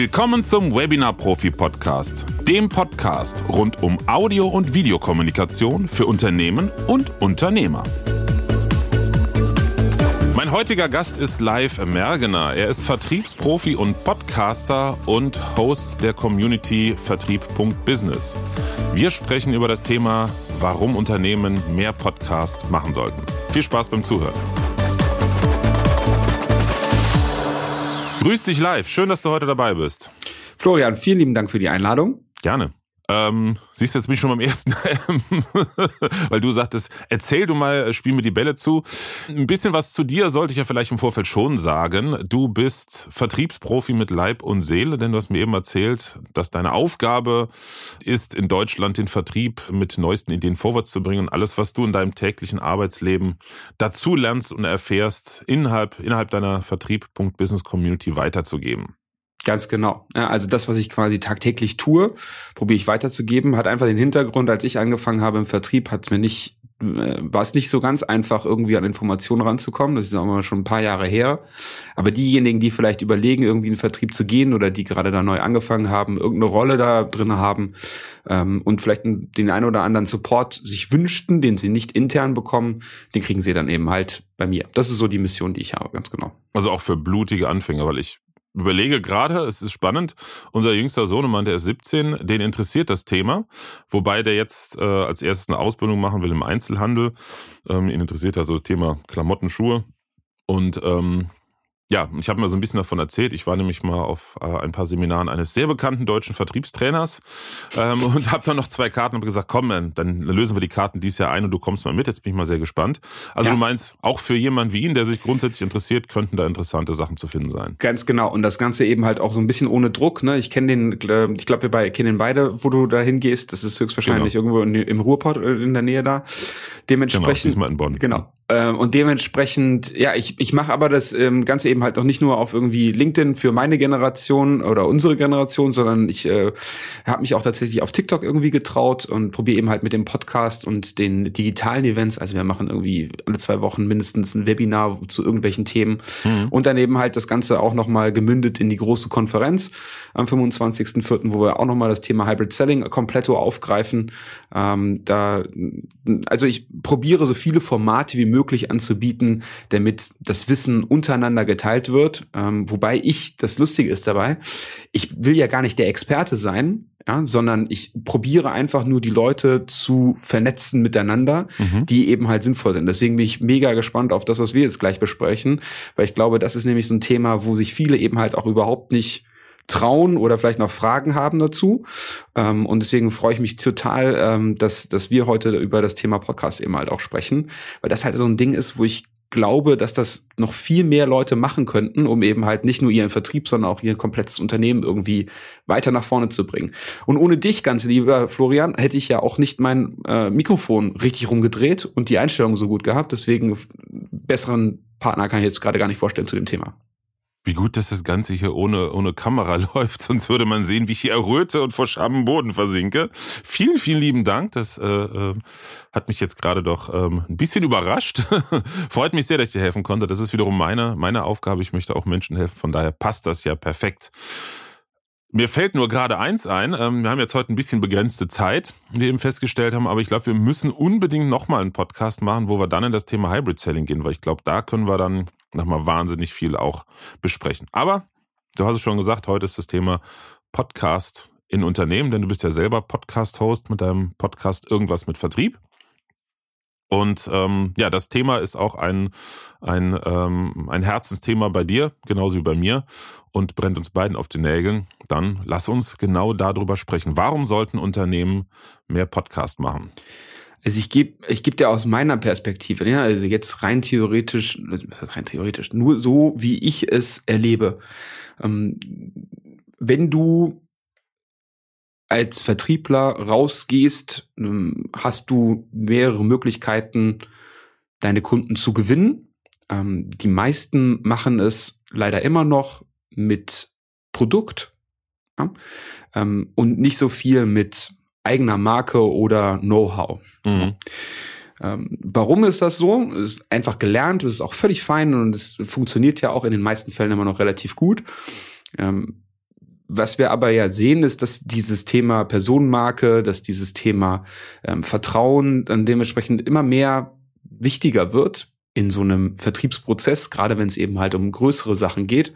Willkommen zum Webinar Profi Podcast, dem Podcast rund um Audio- und Videokommunikation für Unternehmen und Unternehmer. Mein heutiger Gast ist Live Mergener. Er ist Vertriebsprofi und Podcaster und Host der Community Vertrieb.business. Wir sprechen über das Thema, warum Unternehmen mehr Podcasts machen sollten. Viel Spaß beim Zuhören. Grüß dich live. Schön, dass du heute dabei bist. Florian, vielen lieben Dank für die Einladung. Gerne. Ähm, siehst du, jetzt bin ich schon beim ersten, weil du sagtest, erzähl du mal, spiel mir die Bälle zu. Ein bisschen was zu dir sollte ich ja vielleicht im Vorfeld schon sagen. Du bist Vertriebsprofi mit Leib und Seele, denn du hast mir eben erzählt, dass deine Aufgabe ist, in Deutschland den Vertrieb mit neuesten Ideen vorwärts zu bringen und alles, was du in deinem täglichen Arbeitsleben dazu lernst und erfährst, innerhalb, innerhalb deiner Vertrieb.business Community weiterzugeben. Ganz genau. Ja, also das, was ich quasi tagtäglich tue, probiere ich weiterzugeben, hat einfach den Hintergrund, als ich angefangen habe im Vertrieb, hat mir nicht äh, war es nicht so ganz einfach, irgendwie an Informationen ranzukommen. Das ist auch mal schon ein paar Jahre her. Aber diejenigen, die vielleicht überlegen, irgendwie in den Vertrieb zu gehen oder die gerade da neu angefangen haben, irgendeine Rolle da drin haben ähm, und vielleicht den einen oder anderen Support sich wünschten, den sie nicht intern bekommen, den kriegen sie dann eben halt bei mir. Das ist so die Mission, die ich habe, ganz genau. Also auch für blutige Anfänger, weil ich überlege gerade, es ist spannend, unser jüngster Sohnemann, der ist 17, den interessiert das Thema, wobei der jetzt äh, als erstes eine Ausbildung machen will im Einzelhandel. Ähm, ihn interessiert also das Thema Klamotten, Schuhe. Und ähm, ja, ich habe mir so ein bisschen davon erzählt. Ich war nämlich mal auf äh, ein paar Seminaren eines sehr bekannten deutschen Vertriebstrainers ähm, und habe dann noch zwei Karten und gesagt, komm, dann, dann lösen wir die Karten dieses Jahr ein und du kommst mal mit. Jetzt bin ich mal sehr gespannt. Also ja. du meinst, auch für jemanden wie ihn, der sich grundsätzlich interessiert, könnten da interessante Sachen zu finden sein. Ganz genau. Und das Ganze eben halt auch so ein bisschen ohne Druck. Ne? Ich kenne den, ich glaube, wir beide kennen beide, wo du da hingehst. Das ist höchstwahrscheinlich genau. irgendwo in, im Ruhrpott äh, in der Nähe da. Dementsprechend. Genau, diesmal in Bonn. Genau. Ähm, und dementsprechend, ja, ich, ich mache aber das ähm, Ganze eben halt noch nicht nur auf irgendwie LinkedIn für meine Generation oder unsere Generation, sondern ich äh, habe mich auch tatsächlich auf TikTok irgendwie getraut und probiere eben halt mit dem Podcast und den digitalen Events. Also wir machen irgendwie alle zwei Wochen mindestens ein Webinar zu irgendwelchen Themen mhm. und daneben halt das Ganze auch nochmal gemündet in die große Konferenz am 25.04., wo wir auch nochmal das Thema Hybrid Selling komplett aufgreifen. Ähm, da, also ich probiere so viele Formate wie möglich anzubieten, damit das Wissen untereinander geteilt wird. Ähm, wobei ich, das Lustige ist dabei, ich will ja gar nicht der Experte sein, ja, sondern ich probiere einfach nur die Leute zu vernetzen miteinander, mhm. die eben halt sinnvoll sind. Deswegen bin ich mega gespannt auf das, was wir jetzt gleich besprechen, weil ich glaube, das ist nämlich so ein Thema, wo sich viele eben halt auch überhaupt nicht trauen oder vielleicht noch Fragen haben dazu. Ähm, und deswegen freue ich mich total, ähm, dass, dass wir heute über das Thema Podcast eben halt auch sprechen, weil das halt so ein Ding ist, wo ich glaube, dass das noch viel mehr Leute machen könnten, um eben halt nicht nur ihren Vertrieb, sondern auch ihr komplettes Unternehmen irgendwie weiter nach vorne zu bringen. Und ohne dich, ganz lieber Florian, hätte ich ja auch nicht mein äh, Mikrofon richtig rumgedreht und die Einstellung so gut gehabt. Deswegen besseren Partner kann ich jetzt gerade gar nicht vorstellen zu dem Thema. Wie gut, dass das Ganze hier ohne, ohne Kamera läuft, sonst würde man sehen, wie ich hier erröte und vor Scham im Boden versinke. Vielen, vielen lieben Dank. Das äh, äh, hat mich jetzt gerade doch ähm, ein bisschen überrascht. Freut mich sehr, dass ich dir helfen konnte. Das ist wiederum meine, meine Aufgabe. Ich möchte auch Menschen helfen. Von daher passt das ja perfekt. Mir fällt nur gerade eins ein. Ähm, wir haben jetzt heute ein bisschen begrenzte Zeit, wie wir eben festgestellt haben, aber ich glaube, wir müssen unbedingt nochmal einen Podcast machen, wo wir dann in das Thema Hybrid Selling gehen, weil ich glaube, da können wir dann nochmal wahnsinnig viel auch besprechen. Aber du hast es schon gesagt, heute ist das Thema Podcast in Unternehmen, denn du bist ja selber Podcast-Host mit deinem Podcast Irgendwas mit Vertrieb. Und ähm, ja, das Thema ist auch ein, ein, ähm, ein Herzensthema bei dir, genauso wie bei mir, und brennt uns beiden auf den Nägeln. Dann lass uns genau darüber sprechen. Warum sollten Unternehmen mehr Podcast machen? Also ich gebe ich geb dir aus meiner Perspektive, ja, also jetzt rein theoretisch, rein theoretisch, nur so, wie ich es erlebe. Ähm, wenn du als Vertriebler rausgehst, ähm, hast du mehrere Möglichkeiten, deine Kunden zu gewinnen. Ähm, die meisten machen es leider immer noch mit Produkt ja? ähm, und nicht so viel mit eigener Marke oder Know-how. Mhm. Ähm, warum ist das so? Es ist einfach gelernt, es ist auch völlig fein und es funktioniert ja auch in den meisten Fällen immer noch relativ gut. Ähm, was wir aber ja sehen, ist, dass dieses Thema Personenmarke, dass dieses Thema ähm, Vertrauen dann dementsprechend immer mehr wichtiger wird in so einem Vertriebsprozess, gerade wenn es eben halt um größere Sachen geht.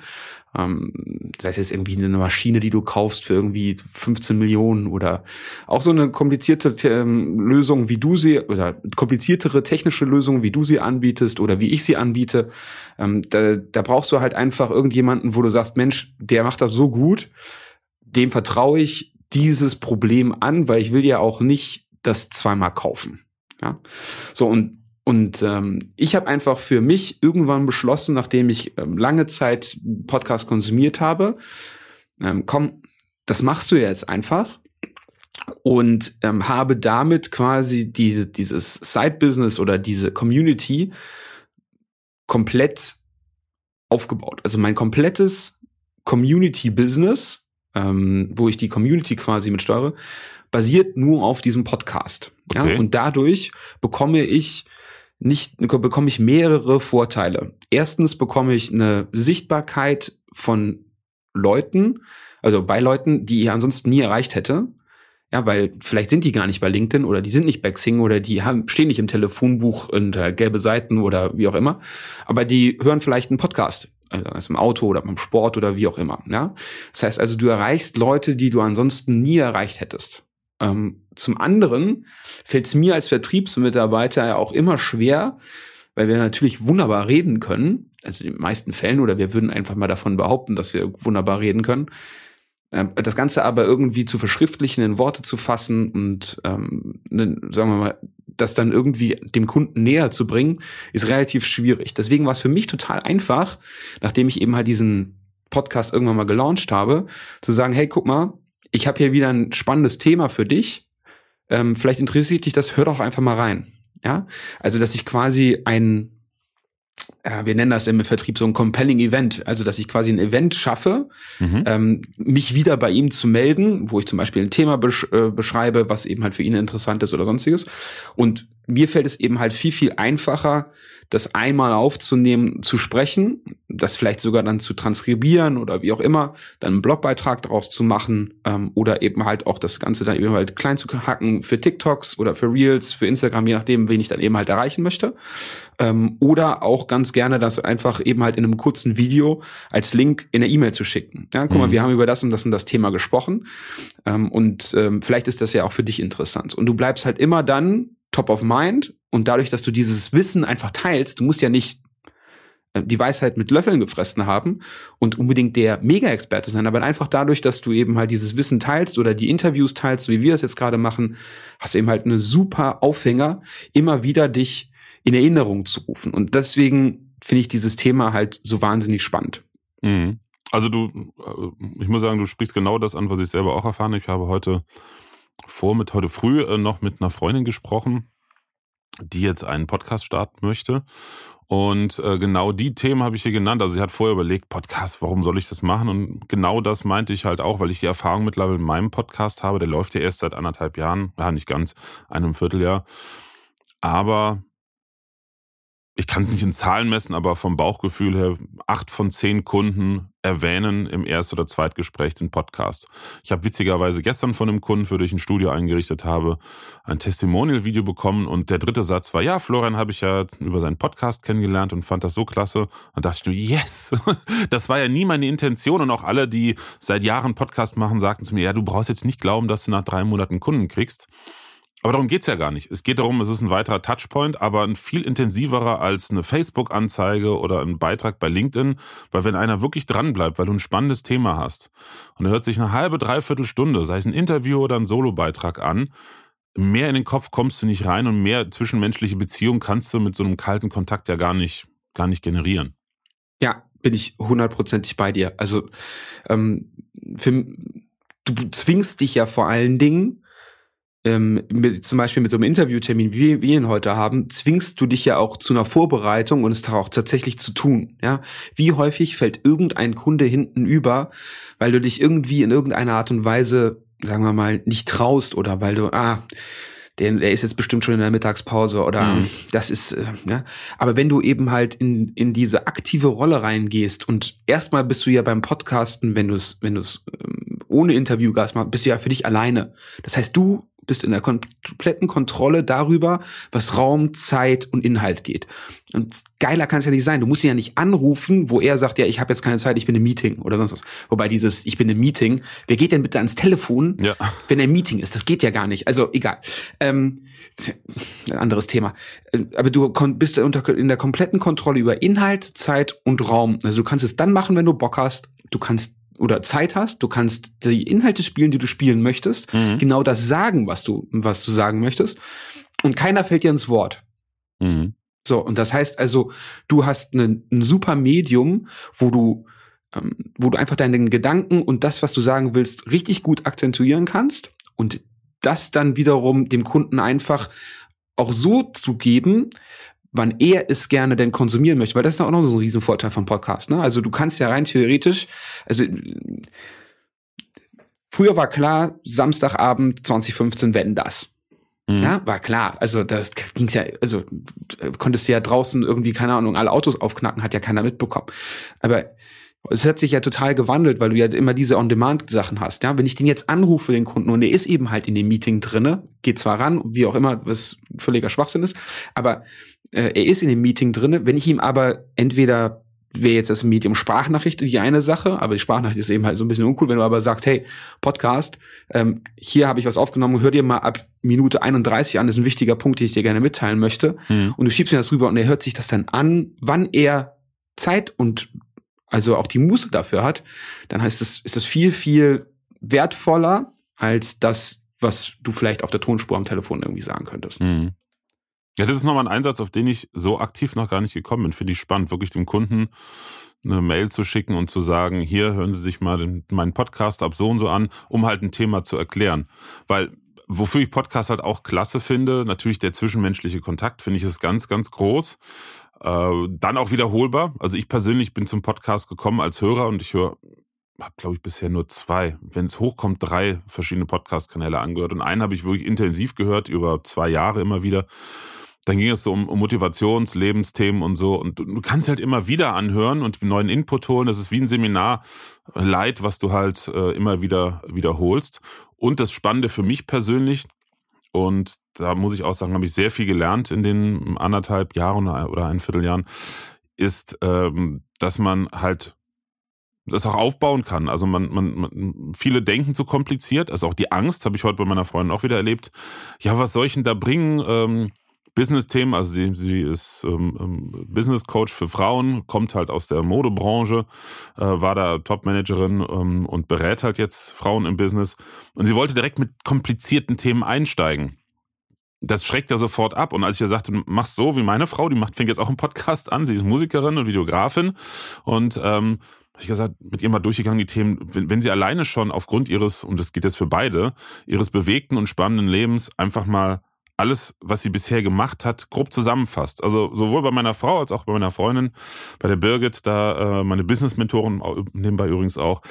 Ähm, sei es jetzt irgendwie eine Maschine, die du kaufst für irgendwie 15 Millionen oder auch so eine komplizierte ähm, Lösung, wie du sie, oder kompliziertere technische Lösung, wie du sie anbietest oder wie ich sie anbiete. Ähm, da, da brauchst du halt einfach irgendjemanden, wo du sagst, Mensch, der macht das so gut, dem vertraue ich dieses Problem an, weil ich will ja auch nicht das zweimal kaufen. Ja, so und und ähm, ich habe einfach für mich irgendwann beschlossen, nachdem ich ähm, lange Zeit Podcast konsumiert habe, ähm, komm, das machst du jetzt einfach und ähm, habe damit quasi die, dieses Side-Business oder diese Community komplett aufgebaut. Also mein komplettes Community-Business, ähm, wo ich die Community quasi mit steuere, basiert nur auf diesem Podcast. Okay. Ja? Und dadurch bekomme ich nicht bekomme ich mehrere Vorteile. Erstens bekomme ich eine Sichtbarkeit von Leuten, also bei Leuten, die ich ansonsten nie erreicht hätte. Ja, weil vielleicht sind die gar nicht bei LinkedIn oder die sind nicht bei Xing oder die haben, stehen nicht im Telefonbuch unter gelbe Seiten oder wie auch immer. Aber die hören vielleicht einen Podcast. Also im Auto oder beim Sport oder wie auch immer. Ja? Das heißt also, du erreichst Leute, die du ansonsten nie erreicht hättest. Ähm, zum anderen fällt es mir als Vertriebsmitarbeiter ja auch immer schwer, weil wir natürlich wunderbar reden können, also in den meisten Fällen, oder wir würden einfach mal davon behaupten, dass wir wunderbar reden können. Ähm, das Ganze aber irgendwie zu verschriftlichen, in Worte zu fassen und ähm, ne, sagen wir mal, das dann irgendwie dem Kunden näher zu bringen, ist relativ schwierig. Deswegen war es für mich total einfach, nachdem ich eben halt diesen Podcast irgendwann mal gelauncht habe, zu sagen, hey, guck mal, ich habe hier wieder ein spannendes Thema für dich. Ähm, vielleicht interessiert dich das, hör doch einfach mal rein. Ja, also dass ich quasi ein, äh, wir nennen das im Vertrieb so ein compelling Event, also dass ich quasi ein Event schaffe, mhm. ähm, mich wieder bei ihm zu melden, wo ich zum Beispiel ein Thema besch äh, beschreibe, was eben halt für ihn interessant ist oder sonstiges. Und mir fällt es eben halt viel, viel einfacher, das einmal aufzunehmen, zu sprechen, das vielleicht sogar dann zu transkribieren oder wie auch immer, dann einen Blogbeitrag daraus zu machen ähm, oder eben halt auch das Ganze dann eben halt klein zu hacken für TikToks oder für Reels, für Instagram, je nachdem, wen ich dann eben halt erreichen möchte. Ähm, oder auch ganz gerne das einfach eben halt in einem kurzen Video als Link in der E-Mail zu schicken. Ja, guck mhm. mal, wir haben über das und das und das Thema gesprochen ähm, und ähm, vielleicht ist das ja auch für dich interessant. Und du bleibst halt immer dann top of mind und dadurch, dass du dieses Wissen einfach teilst, du musst ja nicht äh, die Weisheit mit Löffeln gefressen haben und unbedingt der Mega-Experte sein, aber einfach dadurch, dass du eben halt dieses Wissen teilst oder die Interviews teilst, wie wir das jetzt gerade machen, hast du eben halt eine super Aufhänger, immer wieder dich in Erinnerung zu rufen. Und deswegen finde ich dieses Thema halt so wahnsinnig spannend. Mhm. Also du, äh, ich muss sagen, du sprichst genau das an, was ich selber auch erfahren. Ich habe heute vor, mit heute früh äh, noch mit einer Freundin gesprochen, die jetzt einen Podcast starten möchte. Und äh, genau die Themen habe ich hier genannt. Also sie hat vorher überlegt, Podcast, warum soll ich das machen? Und genau das meinte ich halt auch, weil ich die Erfahrung mittlerweile in meinem Podcast habe. Der läuft ja erst seit anderthalb Jahren, ja nicht ganz, einem Vierteljahr. Aber ich kann es nicht in Zahlen messen, aber vom Bauchgefühl her, acht von zehn Kunden erwähnen im Erst- oder Zweitgespräch den Podcast. Ich habe witzigerweise gestern von einem Kunden, für den ich ein Studio eingerichtet habe, ein Testimonial-Video bekommen und der dritte Satz war, ja, Florian habe ich ja über seinen Podcast kennengelernt und fand das so klasse. Und dachte ich, yes, das war ja nie meine Intention und auch alle, die seit Jahren Podcast machen, sagten zu mir, ja, du brauchst jetzt nicht glauben, dass du nach drei Monaten Kunden kriegst. Aber darum geht's ja gar nicht. Es geht darum, es ist ein weiterer Touchpoint, aber ein viel intensiverer als eine Facebook-Anzeige oder ein Beitrag bei LinkedIn, weil wenn einer wirklich dranbleibt, weil du ein spannendes Thema hast und er hört sich eine halbe, dreiviertel Stunde, sei es ein Interview oder ein Solo-Beitrag an, mehr in den Kopf kommst du nicht rein und mehr zwischenmenschliche Beziehung kannst du mit so einem kalten Kontakt ja gar nicht, gar nicht generieren. Ja, bin ich hundertprozentig bei dir. Also ähm, für, du zwingst dich ja vor allen Dingen ähm, mit, zum Beispiel mit so einem Interviewtermin, wie wir ihn heute haben, zwingst du dich ja auch zu einer Vorbereitung und es auch tatsächlich zu tun. Ja, wie häufig fällt irgendein Kunde hinten über, weil du dich irgendwie in irgendeiner Art und Weise, sagen wir mal, nicht traust oder weil du ah der, der ist jetzt bestimmt schon in der Mittagspause oder mhm. das ist, äh, ja. Aber wenn du eben halt in, in diese aktive Rolle reingehst und erstmal bist du ja beim Podcasten, wenn du es, wenn du es ähm, ohne Interviewgast machst, bist du ja für dich alleine. Das heißt, du bist in der kompletten Kontrolle darüber, was Raum, Zeit und Inhalt geht. Und geiler kann es ja nicht sein. Du musst ihn ja nicht anrufen, wo er sagt, ja, ich habe jetzt keine Zeit, ich bin im Meeting oder sonst was. Wobei dieses, ich bin im Meeting, wer geht denn bitte ans Telefon, ja. wenn er im Meeting ist? Das geht ja gar nicht. Also egal. Ähm, ein anderes Thema. Äh, aber du bist in der kompletten Kontrolle über Inhalt, Zeit und Raum. Also du kannst es dann machen, wenn du Bock hast. Du kannst oder Zeit hast, du kannst die Inhalte spielen, die du spielen möchtest, mhm. genau das sagen, was du, was du sagen möchtest. Und keiner fällt dir ins Wort. Mhm. So, und das heißt also, du hast ein, ein super Medium, wo du, ähm, wo du einfach deinen Gedanken und das, was du sagen willst, richtig gut akzentuieren kannst und das dann wiederum dem Kunden einfach auch so zu geben, wann er es gerne denn konsumieren möchte, weil das ist auch noch so ein Riesenvorteil vom Podcast. Ne? Also du kannst ja rein theoretisch, also früher war klar, Samstagabend 2015 wenn das. Mhm. Ja, war klar. Also das ging's ja, also konntest du ja draußen irgendwie, keine Ahnung, alle Autos aufknacken, hat ja keiner mitbekommen. Aber es hat sich ja total gewandelt, weil du ja immer diese On-Demand-Sachen hast. Ja, wenn ich den jetzt anrufe, den Kunden, und er ist eben halt in dem Meeting drinne, geht zwar ran, wie auch immer, was völliger Schwachsinn ist, aber äh, er ist in dem Meeting drinne. Wenn ich ihm aber entweder wäre jetzt das Medium Sprachnachricht die eine Sache, aber die Sprachnachricht ist eben halt so ein bisschen uncool, wenn du aber sagst, hey, Podcast, ähm, hier habe ich was aufgenommen, hör dir mal ab Minute 31 an, das ist ein wichtiger Punkt, den ich dir gerne mitteilen möchte. Mhm. Und du schiebst mir das rüber und er hört sich das dann an, wann er Zeit und also auch die Muße dafür hat, dann heißt es, ist das viel, viel wertvoller als das, was du vielleicht auf der Tonspur am Telefon irgendwie sagen könntest. Mhm. Ja, das ist nochmal ein Einsatz, auf den ich so aktiv noch gar nicht gekommen bin. Finde ich spannend, wirklich dem Kunden eine Mail zu schicken und zu sagen, hier hören Sie sich mal den, meinen Podcast ab so und so an, um halt ein Thema zu erklären. Weil wofür ich Podcast halt auch klasse finde, natürlich der zwischenmenschliche Kontakt, finde ich ist ganz, ganz groß. Äh, dann auch wiederholbar. Also ich persönlich bin zum Podcast gekommen als Hörer und ich höre, habe glaube ich bisher nur zwei, wenn es hochkommt, drei verschiedene Podcast-Kanäle angehört. Und einen habe ich wirklich intensiv gehört, über zwei Jahre immer wieder. Dann ging es so um, um Motivations-, Lebensthemen und so. Und du, du, kannst halt immer wieder anhören und neuen Input holen. Das ist wie ein Seminar Leid, was du halt äh, immer wieder wiederholst. Und das Spannende für mich persönlich, und da muss ich auch sagen, habe ich sehr viel gelernt in den anderthalb Jahren oder ein Vierteljahren, ist, ähm, dass man halt das auch aufbauen kann. Also man, man, man, viele denken zu kompliziert, also auch die Angst habe ich heute bei meiner Freundin auch wieder erlebt. Ja, was soll ich denn da bringen? Ähm, Business-Themen, also sie, sie ist ähm, ähm, Business Coach für Frauen, kommt halt aus der Modebranche, äh, war da Top-Managerin ähm, und berät halt jetzt Frauen im Business. Und sie wollte direkt mit komplizierten Themen einsteigen. Das schreckt ja sofort ab. Und als ich ihr sagte, mach's so wie meine Frau, die macht, fängt jetzt auch einen Podcast an, sie ist Musikerin und Videografin. Und ähm, habe ich gesagt, mit ihr mal durchgegangen, die Themen, wenn, wenn sie alleine schon aufgrund ihres, und das geht jetzt für beide, ihres bewegten und spannenden Lebens einfach mal alles, was sie bisher gemacht hat, grob zusammenfasst. Also sowohl bei meiner Frau als auch bei meiner Freundin, bei der Birgit, da äh, meine Business-Mentorin, nebenbei übrigens auch,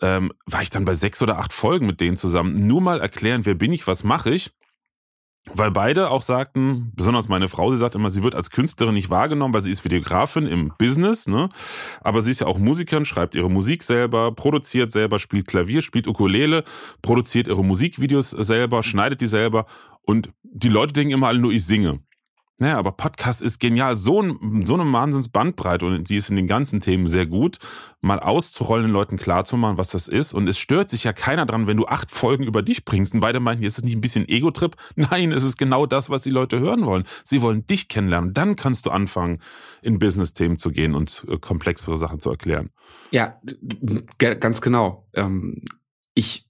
ähm, war ich dann bei sechs oder acht Folgen mit denen zusammen. Nur mal erklären, wer bin ich, was mache ich. Weil beide auch sagten, besonders meine Frau, sie sagt immer, sie wird als Künstlerin nicht wahrgenommen, weil sie ist Videografin im Business, ne? Aber sie ist ja auch Musikerin, schreibt ihre Musik selber, produziert selber, spielt Klavier, spielt Ukulele, produziert ihre Musikvideos selber, schneidet die selber und die Leute denken immer alle nur, ich singe. Naja, aber Podcast ist genial. So, ein, so eine Wahnsinns-Bandbreite und sie ist in den ganzen Themen sehr gut, mal auszurollen, den Leuten klarzumachen, was das ist. Und es stört sich ja keiner dran, wenn du acht Folgen über dich bringst. Und beide meinten, ist es nicht ein bisschen Ego-Trip? Nein, es ist genau das, was die Leute hören wollen. Sie wollen dich kennenlernen. Dann kannst du anfangen, in Business-Themen zu gehen und äh, komplexere Sachen zu erklären. Ja, ganz genau. Ähm, ich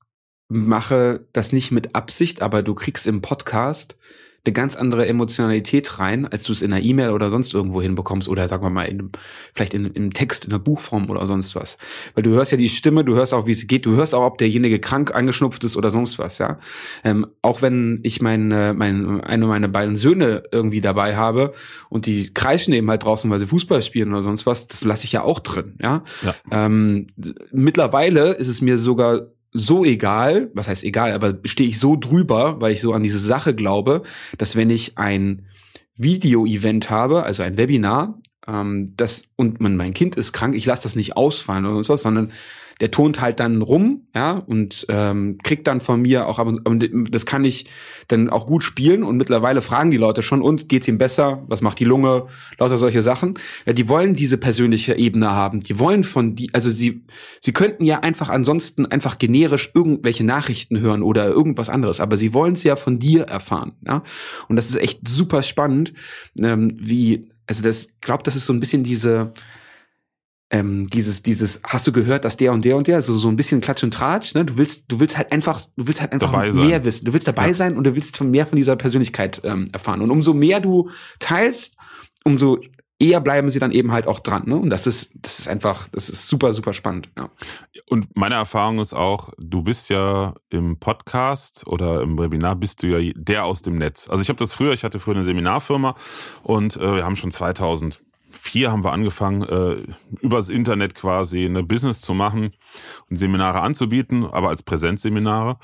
mache das nicht mit Absicht, aber du kriegst im Podcast eine ganz andere Emotionalität rein, als du es in einer E-Mail oder sonst irgendwo hinbekommst oder sagen wir mal in, vielleicht in, in Text, in einer Buchform oder sonst was. Weil du hörst ja die Stimme, du hörst auch, wie es geht, du hörst auch, ob derjenige krank angeschnupft ist oder sonst was, ja. Ähm, auch wenn ich mein, äh, mein, eine meiner beiden Söhne irgendwie dabei habe und die kreischen eben halt draußen, weil sie Fußball spielen oder sonst was, das lasse ich ja auch drin, ja. ja. Ähm, mittlerweile ist es mir sogar so egal, was heißt egal, aber stehe ich so drüber, weil ich so an diese Sache glaube, dass wenn ich ein Video-Event habe, also ein Webinar, ähm, das und mein Kind ist krank, ich lasse das nicht ausfallen oder was, sondern der tont halt dann rum, ja, und ähm, kriegt dann von mir auch, aber das kann ich dann auch gut spielen und mittlerweile fragen die Leute schon, und geht's ihm besser? Was macht die Lunge? Lauter solche Sachen. Ja, die wollen diese persönliche Ebene haben. Die wollen von die, also sie, sie könnten ja einfach ansonsten einfach generisch irgendwelche Nachrichten hören oder irgendwas anderes, aber sie wollen es ja von dir erfahren, ja. Und das ist echt super spannend, ähm, wie, also das, glaubt, das ist so ein bisschen diese, ähm, dieses, dieses, hast du gehört, dass der und der und der, so, so ein bisschen Klatsch und Tratsch, ne? Du willst, du willst halt einfach, du willst halt einfach Dabei mehr sein. wissen. Du willst dabei Ja. sein und du willst mehr von dieser Persönlichkeit ähm, erfahren. Und umso mehr du teilst, umso eher bleiben sie dann eben halt auch dran. Ne? Und das ist, das ist einfach, das ist super, super spannend. Ja. Und meine Erfahrung ist auch, du bist ja im Podcast oder im Webinar bist du ja der aus dem Netz. Also ich habe das früher, ich hatte früher eine Seminarfirma und äh, wir haben schon 2004 haben wir angefangen, äh, übers Internet quasi eine Business zu machen und Seminare anzubieten, aber als Präsenzseminare.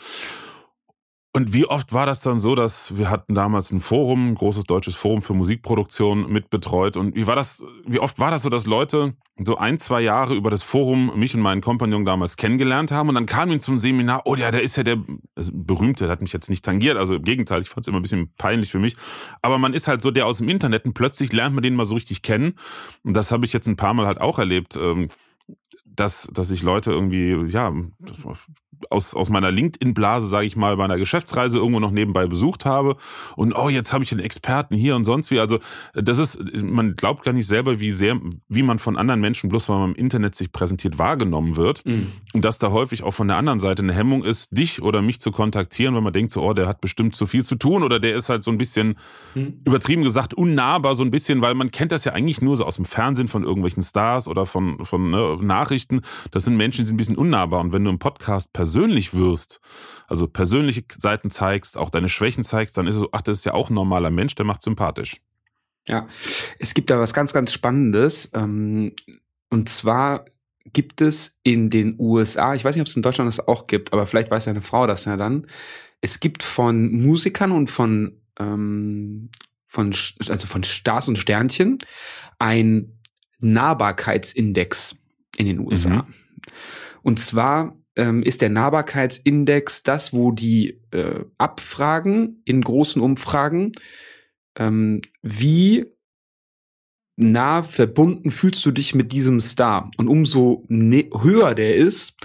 Und wie oft war das dann so, dass wir hatten damals ein Forum, ein großes deutsches Forum für Musikproduktion mitbetreut. Und wie war das, wie oft war das so, dass Leute so ein, zwei Jahre über das Forum mich und meinen Kompagnon damals kennengelernt haben und dann kam ihn zum Seminar, oh ja, der ist ja der berühmte, der hat mich jetzt nicht tangiert, also im Gegenteil, ich fand es immer ein bisschen peinlich für mich. Aber man ist halt so der aus dem Internet und plötzlich lernt man den mal so richtig kennen. Und das habe ich jetzt ein paar Mal halt auch erlebt. Ähm, dass, dass ich Leute irgendwie, ja, aus, aus meiner LinkedIn-Blase, sage ich mal, bei einer Geschäftsreise irgendwo noch nebenbei besucht habe und oh, jetzt habe ich einen Experten hier und sonst wie. Also das ist, man glaubt gar nicht selber, wie sehr, wie man von anderen Menschen, bloß weil man im Internet sich präsentiert, wahrgenommen wird. Mhm. Und dass da häufig auch von der anderen Seite eine Hemmung ist, dich oder mich zu kontaktieren, wenn man denkt so, oh, der hat bestimmt zu viel zu tun oder der ist halt so ein bisschen, Mhm. übertrieben gesagt, unnahbar so ein bisschen, weil man kennt das ja eigentlich nur so aus dem Fernsehen von irgendwelchen Stars oder von, von ne, Nachrichten. Das sind Menschen, die sind ein bisschen unnahbar. Und wenn du im Podcast persönlich wirst, also persönliche Seiten zeigst, auch deine Schwächen zeigst, dann ist es so, ach, das ist ja auch ein normaler Mensch, der macht sympathisch. Ja, es gibt da was ganz, ganz Spannendes. Ähm, und zwar gibt es in den USA, ich weiß nicht, ob es in Deutschland das auch gibt, aber vielleicht weiß ja eine Frau das ja dann. Es gibt von Musikern und von, ähm, von, also von Stars und Sternchen ein Nahbarkeitsindex in den USA. Mhm. Und zwar ähm, ist der Nahbarkeitsindex das, wo die äh, abfragen in großen Umfragen, ähm, wie nah verbunden fühlst du dich mit diesem Star? Und umso ne höher der ist,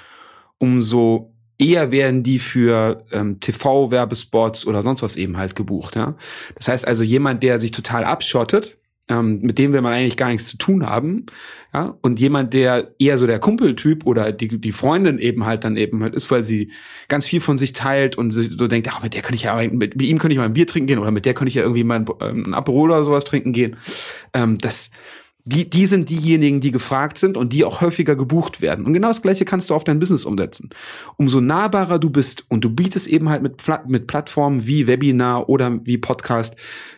umso eher werden die für ähm, TV-Werbespots oder sonst was eben halt gebucht. Ja? Das heißt also, jemand, der sich total abschottet, ähm, mit dem will man eigentlich gar nichts zu tun haben, ja, und jemand, der eher so der Kumpeltyp oder die, die Freundin eben halt dann eben halt ist, weil sie ganz viel von sich teilt und so so denkt, ach, mit der könnte ich ja, mit, mit ihm könnte ich mal ein Bier trinken gehen oder mit der könnte ich ja irgendwie mal ein, ähm, ein Aperol oder sowas trinken gehen. Ähm, das, die, die sind diejenigen, die gefragt sind und die auch häufiger gebucht werden. Und genau das Gleiche kannst du auf dein Business umsetzen. Umso nahbarer du bist und du bietest eben halt mit, mit Plattformen wie Webinar oder wie Podcast,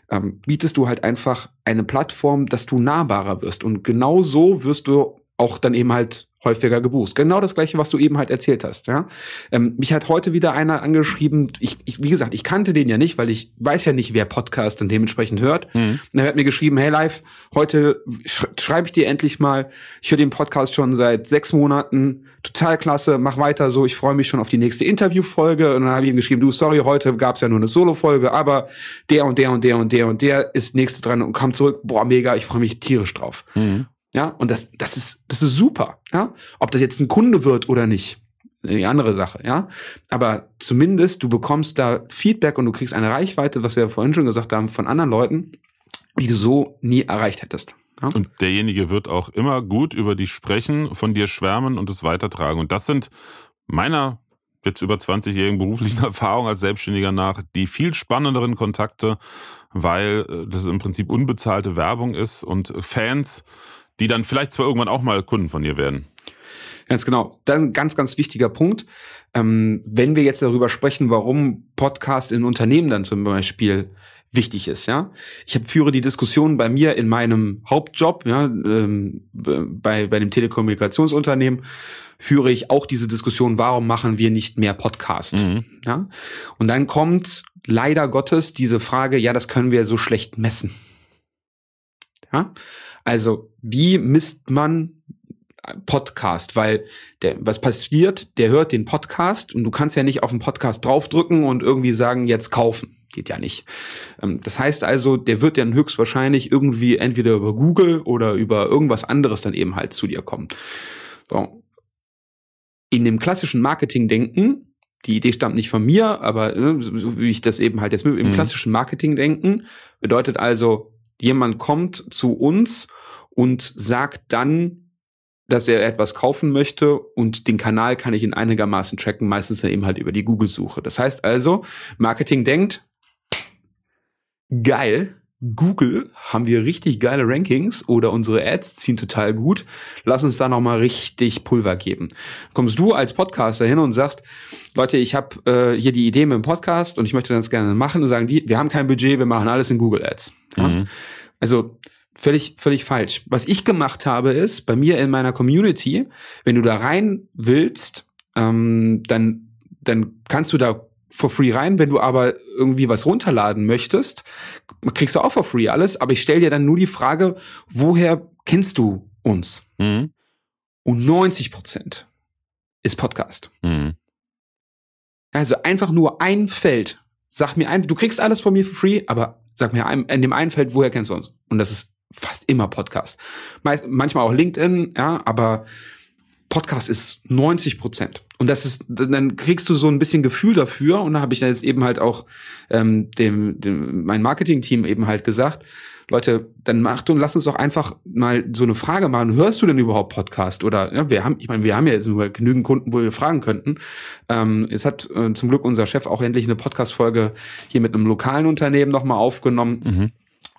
ähm, bietest du halt einfach eine Plattform, dass du nahbarer wirst. Und genau so wirst du auch dann eben halt häufiger gebucht. Genau das gleiche, was du eben halt erzählt hast. Ja? Ähm, mich hat heute wieder einer angeschrieben. Ich, ich, wie gesagt, ich kannte den ja nicht, weil ich weiß ja nicht, wer Podcast dann dementsprechend hört. Mhm. Und er hat mir geschrieben, hey live, heute sch schreibe ich dir endlich mal. Ich höre den Podcast schon seit sechs Monaten. Total klasse, mach weiter so. Ich freue mich schon auf die nächste Interviewfolge. Und dann habe ich ihm geschrieben, du, sorry, heute gab's ja nur eine Solo-Folge, aber der und der und der und der und der ist nächste dran und kam zurück. Boah, mega, ich freue mich tierisch drauf. Mhm. Ja, und das, das ist, das ist super. Ja, ob das jetzt ein Kunde wird oder nicht, eine andere Sache. Ja, aber zumindest du bekommst da Feedback und du kriegst eine Reichweite, was wir vorhin schon gesagt haben, von anderen Leuten, die du so nie erreicht hättest. Ja? Und derjenige wird auch immer gut über dich sprechen, von dir schwärmen und es weitertragen. Und das sind meiner jetzt über 20-jährigen beruflichen Erfahrung als Selbstständiger nach die viel spannenderen Kontakte, weil äh, das im Prinzip unbezahlte Werbung ist und Fans, die dann vielleicht zwar irgendwann auch mal Kunden von dir werden. Ganz genau. Das ist ein ganz, ganz wichtiger Punkt. Ähm, wenn wir jetzt darüber sprechen, warum Podcast in Unternehmen dann zum Beispiel wichtig ist, ja. Ich hab, führe die Diskussion bei mir in meinem Hauptjob, ja, ähm, bei, bei dem Telekommunikationsunternehmen führe ich auch diese Diskussion, warum machen wir nicht mehr Podcast? Mhm. Ja? Und dann kommt leider Gottes diese Frage, ja, das können wir so schlecht messen. Ja? Also, wie misst man Podcast, weil der, was passiert, der hört den Podcast und du kannst ja nicht auf den Podcast draufdrücken und irgendwie sagen, jetzt kaufen. Geht ja nicht. Ähm, das heißt also, der wird dann höchstwahrscheinlich irgendwie entweder über Google oder über irgendwas anderes dann eben halt zu dir kommen. So. In dem klassischen Marketing-Denken, die Idee stammt nicht von mir, aber ne, so wie ich das eben halt jetzt mit im mhm. klassischen Marketing-Denken, bedeutet also, jemand kommt zu uns und sagt dann, dass er etwas kaufen möchte und den Kanal kann ich in einigermaßen tracken, meistens dann eben halt über die Google-Suche. Das heißt also, Marketing denkt, geil, Google haben wir richtig geile Rankings oder unsere Ads ziehen total gut. Lass uns da noch mal richtig Pulver geben. Kommst du als Podcaster hin und sagst, Leute, ich habe äh, hier die Idee mit dem Podcast und ich möchte das gerne machen und sagen die, wir haben kein Budget, wir machen alles in Google Ads. Ja? Mhm. Also völlig völlig falsch. Was ich gemacht habe ist bei mir in meiner Community, wenn du da rein willst, ähm, dann dann kannst du da for free rein. Wenn du aber irgendwie was runterladen möchtest, kriegst du auch for free alles. Aber ich stelle dir dann nur die Frage, woher kennst du uns? Mhm. Und 90 Prozent ist Podcast. Mhm. Also einfach nur ein Feld. Sag mir ein, du kriegst alles von mir for free, aber sag mir in dem einen Feld, woher kennst du uns? Und das ist fast immer Podcast. Meist, manchmal auch LinkedIn, ja, aber Podcast ist 90 Prozent. Und das ist, dann kriegst du so ein bisschen Gefühl dafür. Und da habe ich dann jetzt eben halt auch ähm, dem, dem mein Marketing-Team eben halt gesagt, Leute, dann macht und lass uns doch einfach mal so eine Frage machen. Hörst du denn überhaupt Podcast? Oder ja, wir haben, ich meine, wir haben ja jetzt genügend Kunden, wo wir fragen könnten. Ähm, es hat äh, zum Glück unser Chef auch endlich eine Podcast-Folge hier mit einem lokalen Unternehmen nochmal aufgenommen. Mhm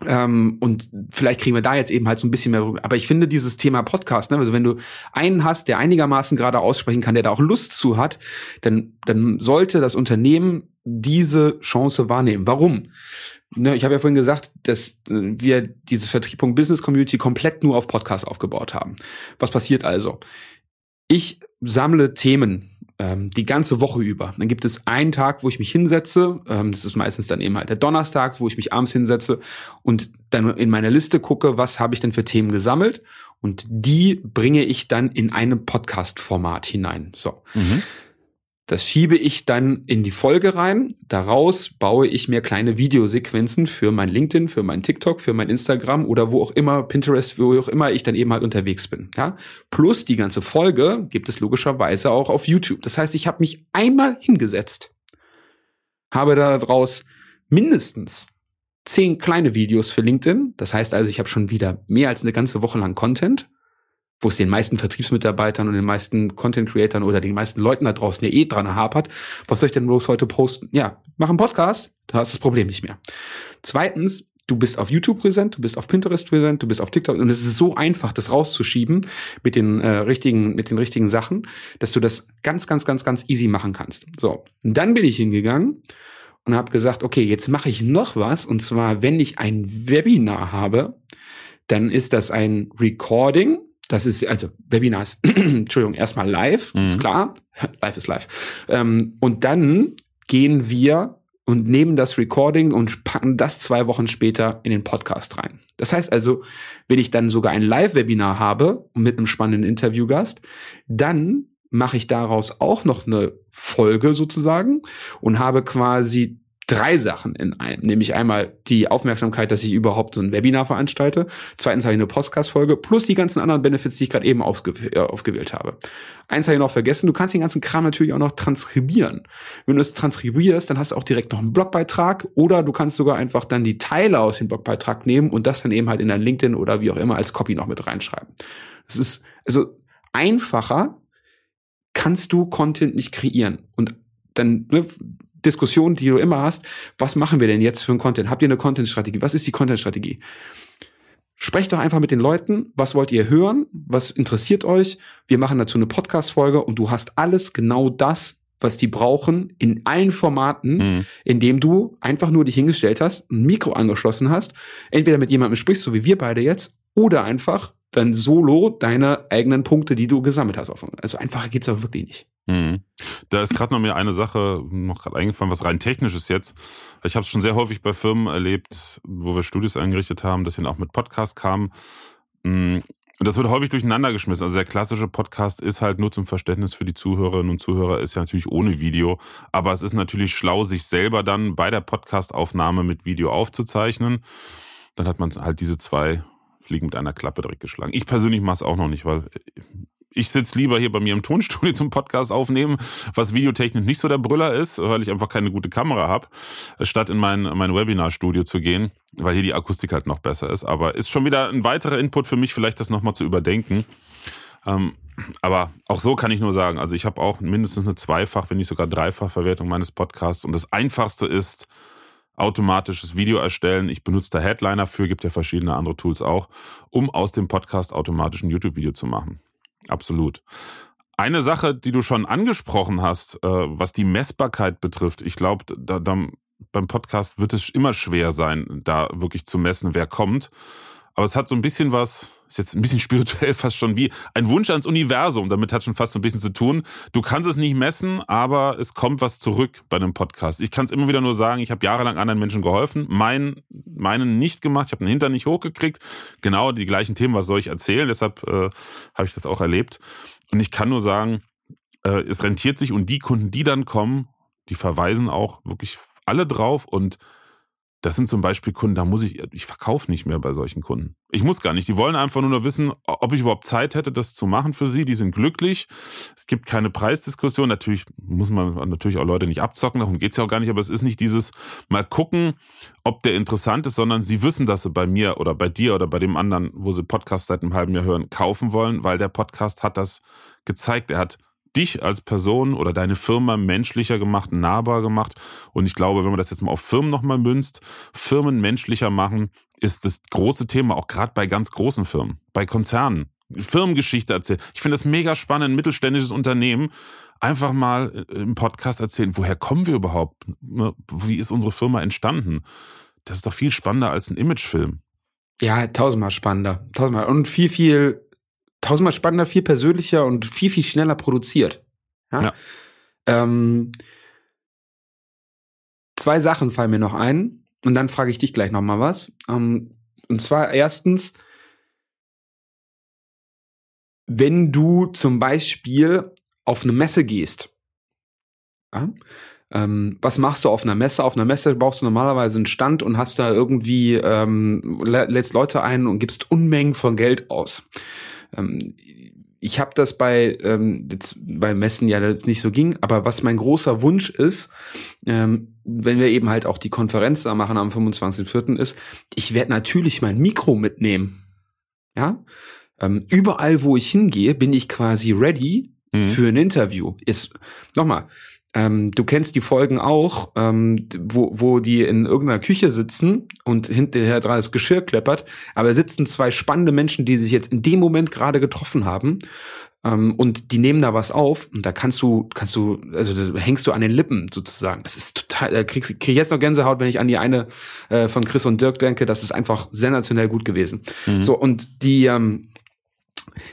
ähm, und vielleicht kriegen wir da jetzt eben halt so ein bisschen mehr. Aber ich finde dieses Thema Podcast, ne, also wenn du einen hast, der einigermaßen gerade aussprechen kann, der da auch Lust zu hat, dann, dann sollte das Unternehmen diese Chance wahrnehmen. Warum? Ne, ich habe ja vorhin gesagt, dass wir diese Vertriebung Business Community komplett nur auf Podcast aufgebaut haben. Was passiert also? Ich sammle Themen ähm, die ganze Woche über. Dann gibt es einen Tag, wo ich mich hinsetze. Ähm, das ist meistens dann eben halt der Donnerstag, wo ich mich abends hinsetze und dann in meine Liste gucke, was habe ich denn für Themen gesammelt. Und die bringe ich dann in einem Podcast-Format hinein. So. Mhm. Das schiebe ich dann in die Folge rein. Daraus baue ich mir kleine Videosequenzen für mein LinkedIn, für mein TikTok, für mein Instagram oder wo auch immer, Pinterest, wo auch immer ich dann eben halt unterwegs bin. Ja? Plus die ganze Folge gibt es logischerweise auch auf YouTube. Das heißt, ich habe mich einmal hingesetzt, habe daraus mindestens zehn kleine Videos für LinkedIn. Das heißt also, ich habe schon wieder mehr als eine ganze Woche lang Content wo es den meisten Vertriebsmitarbeitern und den meisten Content Creatern oder den meisten Leuten da draußen ja eh dran hapert. Was soll ich denn bloß heute posten? Ja, mach einen Podcast, da hast du das Problem nicht mehr. Zweitens, du bist auf YouTube präsent, du bist auf Pinterest präsent, du bist auf TikTok und es ist so einfach, das rauszuschieben mit den äh, richtigen mit den richtigen Sachen, dass du das ganz ganz ganz ganz easy machen kannst. So, und dann bin ich hingegangen und habe gesagt, okay, jetzt mache ich noch was und zwar, wenn ich ein Webinar habe, dann ist das ein Recording das ist also Webinars, Entschuldigung, erstmal live, mhm. ist klar. live ist live. Ähm, und dann gehen wir und nehmen das Recording und packen das zwei Wochen später in den Podcast rein. Das heißt also, wenn ich dann sogar ein Live-Webinar habe mit einem spannenden Interviewgast, dann mache ich daraus auch noch eine Folge sozusagen und habe quasi drei Sachen in einem. Nämlich einmal die Aufmerksamkeit, dass ich überhaupt so ein Webinar veranstalte. Zweitens habe ich eine Podcast-Folge plus die ganzen anderen Benefits, die ich gerade eben äh, aufgewählt habe. Eins habe ich noch vergessen, du kannst den ganzen Kram natürlich auch noch transkribieren. Wenn du es transkribierst, dann hast du auch direkt noch einen Blogbeitrag oder du kannst sogar einfach dann die Teile aus dem Blogbeitrag nehmen und das dann eben halt in dein LinkedIn oder wie auch immer als Copy noch mit reinschreiben. Es ist also einfacher kannst du Content nicht kreieren und dann ne, Diskussion, die du immer hast, was machen wir denn jetzt für ein Content? Habt ihr eine Content-Strategie? Was ist die Content-Strategie? Sprecht doch einfach mit den Leuten, was wollt ihr hören, was interessiert euch? Wir machen dazu eine Podcast-Folge und du hast alles genau das, was die brauchen, in allen Formaten, mhm. indem du einfach nur dich hingestellt hast, ein Mikro angeschlossen hast, entweder mit jemandem sprichst, so wie wir beide jetzt, oder einfach dann solo deine eigenen Punkte, die du gesammelt hast. Also einfacher geht's aber wirklich nicht. Mhm. Da ist gerade noch mir eine Sache noch gerade eingefallen, was rein technisch ist jetzt. Ich habe es schon sehr häufig bei Firmen erlebt, wo wir Studios eingerichtet haben, dass sie auch mit Podcast kamen. Mhm. Und das wird häufig durcheinander geschmissen. Also der klassische Podcast ist halt nur zum Verständnis für die Zuhörerinnen und Zuhörer, ist ja natürlich ohne Video. Aber es ist natürlich schlau, sich selber dann bei der Podcastaufnahme mit Video aufzuzeichnen. Dann hat man halt diese zwei Fliegen mit einer Klappe direkt geschlagen. Ich persönlich mache es auch noch nicht, weil ich sitze lieber hier bei mir im Tonstudio zum Podcast aufnehmen, was videotechnisch nicht so der Brüller ist, weil ich einfach keine gute Kamera habe, statt in mein, mein Webinarstudio zu gehen, weil hier die Akustik halt noch besser ist. Aber ist schon wieder ein weiterer Input für mich, vielleicht das nochmal zu überdenken. Ähm, aber auch so kann ich nur sagen, also ich habe auch mindestens eine Zweifach, wenn nicht sogar Dreifach-Verwertung meines Podcasts. Und das Einfachste ist, automatisches Video erstellen. Ich benutze da Headliner für, gibt ja verschiedene andere Tools auch, um aus dem Podcast automatisch ein YouTube-Video zu machen. Absolut. Eine Sache, die du schon angesprochen hast, äh, was die Messbarkeit betrifft, ich glaube, da, da, beim Podcast wird es immer schwer sein, da wirklich zu messen, wer kommt. Aber es hat so ein bisschen was, ist jetzt ein bisschen spirituell fast schon wie ein Wunsch ans Universum. Damit hat schon fast so ein bisschen zu tun. Du kannst es nicht messen, aber es kommt was zurück bei einem Podcast. Ich kann es immer wieder nur sagen, ich habe jahrelang anderen Menschen geholfen, meinen, meinen nicht gemacht, ich habe den Hintern nicht hochgekriegt. Genau die gleichen Themen, was soll ich erzählen? Deshalb äh, habe ich das auch erlebt. Und ich kann nur sagen, äh, es rentiert sich und die Kunden, die dann kommen, die verweisen auch wirklich alle drauf und das sind zum Beispiel Kunden, da muss ich, ich verkaufe nicht mehr bei solchen Kunden. Ich muss gar nicht. Die wollen einfach nur noch wissen, ob ich überhaupt Zeit hätte, das zu machen für sie. Die sind glücklich. Es gibt keine Preisdiskussion. Natürlich muss man natürlich auch Leute nicht abzocken. Darum geht's ja auch gar nicht. Aber es ist nicht dieses mal gucken, ob der interessant ist, sondern sie wissen, dass sie bei mir oder bei dir oder bei dem anderen, wo sie Podcast seit einem halben Jahr hören, kaufen wollen, weil der Podcast hat das gezeigt. Er hat dich als Person oder deine Firma menschlicher gemacht, nahbar gemacht. Und ich glaube, wenn man das jetzt mal auf Firmen nochmal münzt, Firmen menschlicher machen, ist das große Thema, auch gerade bei ganz großen Firmen, bei Konzernen. Firmengeschichte erzählen. Ich finde das mega spannend, mittelständisches Unternehmen einfach mal im Podcast erzählen, woher kommen wir überhaupt? Ne, wie ist unsere Firma entstanden? Das ist doch viel spannender als ein Imagefilm. Ja, tausendmal spannender. Tausendmal. Und viel, viel tausendmal spannender, viel persönlicher und viel, viel schneller produziert. Ja. ja. Ähm, zwei Sachen fallen mir noch ein und dann frage ich dich gleich noch mal was. Ähm, und zwar erstens, wenn du zum Beispiel auf eine Messe gehst, ja, ähm, was machst du auf einer Messe? Auf einer Messe brauchst du normalerweise einen Stand und hast da irgendwie, ähm, lädst Leute ein und gibst Unmengen von Geld aus. Ähm, ich habe das bei ähm, jetzt bei Messen ja jetzt nicht so ging, aber was mein großer Wunsch ist, ähm, wenn wir eben halt auch die Konferenz da machen am 25.04. ist, ich werde natürlich mein Mikro mitnehmen. Ja, ähm, überall wo ich hingehe, bin ich quasi ready mhm. für ein Interview. Ist nochmal, ähm, du kennst die Folgen auch, ähm, wo, wo die in irgendeiner Küche sitzen und hinterher dran das Geschirr kleppert, aber sitzen zwei spannende Menschen, die sich jetzt in dem Moment gerade getroffen haben ähm, und die nehmen da was auf und da kannst du, kannst du, also da hängst du an den Lippen sozusagen. Das ist total, da krieg, krieg ich jetzt noch Gänsehaut, wenn ich an die eine äh, von Chris und Dirk denke, das ist einfach sensationell gut gewesen. Mhm. So, und die, ähm,